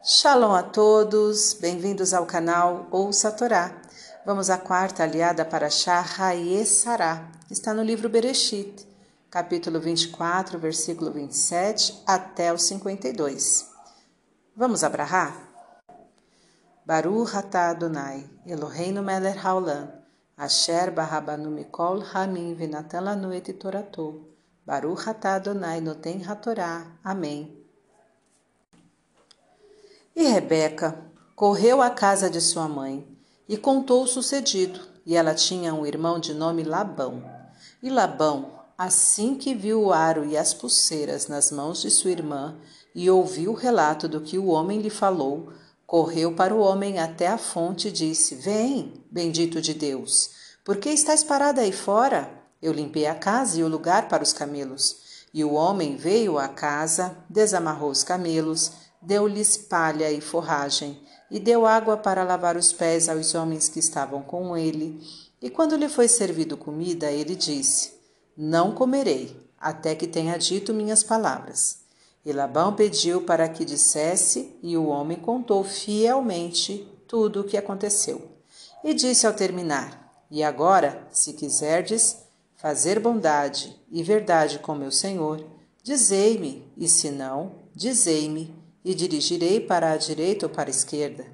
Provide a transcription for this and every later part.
Shalom a todos, bem-vindos ao canal Ouça a Torá. Vamos à quarta aliada para Shah Sará. Está no livro Bereshit, capítulo 24, versículo 27 até o 52. Vamos abrahar? Baruch atah Adonai, Eloheinu melech haolam, asher barabanu mikol hamim venatan lanu et toratou. Baruch atah Adonai noten hatorá. Amém. E Rebeca correu à casa de sua mãe e contou o sucedido. E ela tinha um irmão de nome Labão. E Labão, assim que viu o aro e as pulseiras nas mãos de sua irmã e ouviu o relato do que o homem lhe falou, correu para o homem até a fonte e disse: Vem, bendito de Deus, por que estás parada aí fora? Eu limpei a casa e o lugar para os camelos. E o homem veio à casa, desamarrou os camelos, deu-lhes palha e forragem, e deu água para lavar os pés aos homens que estavam com ele. E quando lhe foi servido comida, ele disse: Não comerei, até que tenha dito minhas palavras. E Labão pediu para que dissesse, e o homem contou fielmente tudo o que aconteceu. E disse ao terminar: E agora, se quiserdes fazer bondade e verdade com meu senhor, dizei-me, e se não, dizei-me, e dirigirei para a direita ou para a esquerda.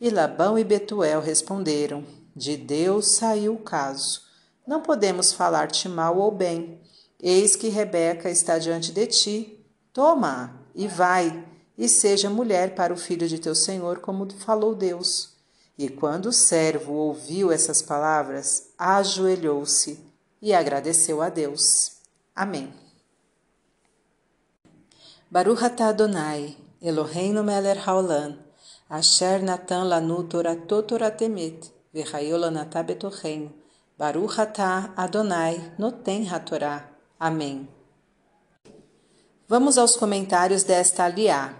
E Labão e Betuel responderam: De Deus saiu o caso. Não podemos falar-te mal ou bem. Eis que Rebeca está diante de ti. Toma-a e vai, e seja mulher para o filho de teu senhor, como falou Deus. E quando o servo ouviu essas palavras, ajoelhou-se e agradeceu a Deus. Amém. Baruch Adonai, Eloheinu melech haolam, asher natan lanu toratot toratemet, v'chayol anatah betocheinu, Baruch Adonai noten hatorá. Amém. Vamos aos comentários desta aliá.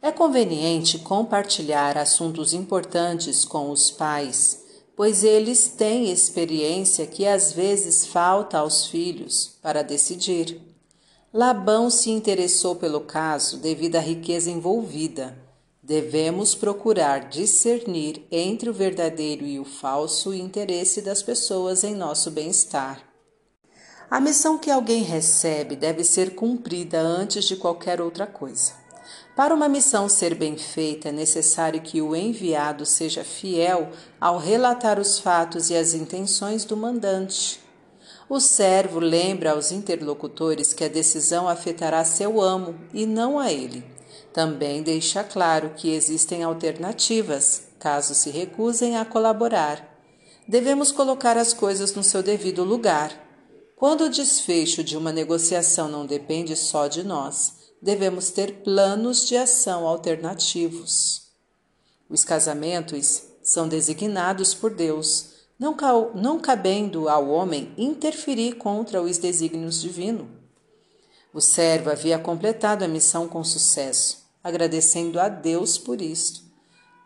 É conveniente compartilhar assuntos importantes com os pais, pois eles têm experiência que às vezes falta aos filhos para decidir. Labão se interessou pelo caso devido à riqueza envolvida. Devemos procurar discernir entre o verdadeiro e o falso interesse das pessoas em nosso bem-estar. A missão que alguém recebe deve ser cumprida antes de qualquer outra coisa. Para uma missão ser bem feita, é necessário que o enviado seja fiel ao relatar os fatos e as intenções do mandante. O servo lembra aos interlocutores que a decisão afetará seu amo e não a ele. Também deixa claro que existem alternativas, caso se recusem a colaborar. Devemos colocar as coisas no seu devido lugar. Quando o desfecho de uma negociação não depende só de nós, devemos ter planos de ação alternativos. Os casamentos são designados por Deus não, não cabendo ao homem interferir contra os desígnios divinos. O servo havia completado a missão com sucesso, agradecendo a Deus por isto.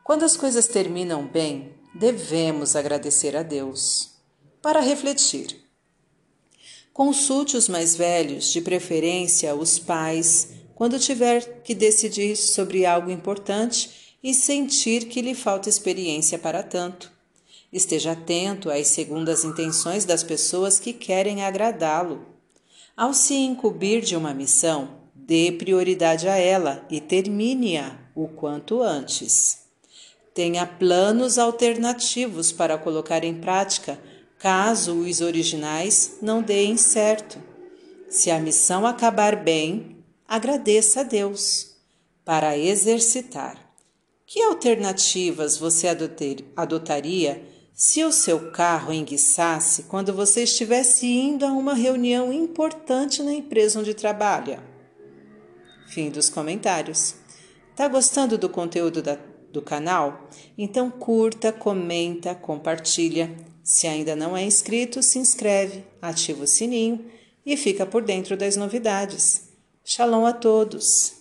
Quando as coisas terminam bem, devemos agradecer a Deus. Para refletir, consulte os mais velhos, de preferência os pais, quando tiver que decidir sobre algo importante e sentir que lhe falta experiência para tanto. Esteja atento às segundas intenções das pessoas que querem agradá-lo. Ao se incumbir de uma missão, dê prioridade a ela e termine-a o quanto antes. Tenha planos alternativos para colocar em prática caso os originais não deem certo. Se a missão acabar bem, agradeça a Deus. Para exercitar. Que alternativas você adotaria se o seu carro enguiçasse quando você estivesse indo a uma reunião importante na empresa onde trabalha. Fim dos comentários. Tá gostando do conteúdo da, do canal? Então curta, comenta, compartilha. Se ainda não é inscrito, se inscreve, ativa o sininho e fica por dentro das novidades. Shalom a todos!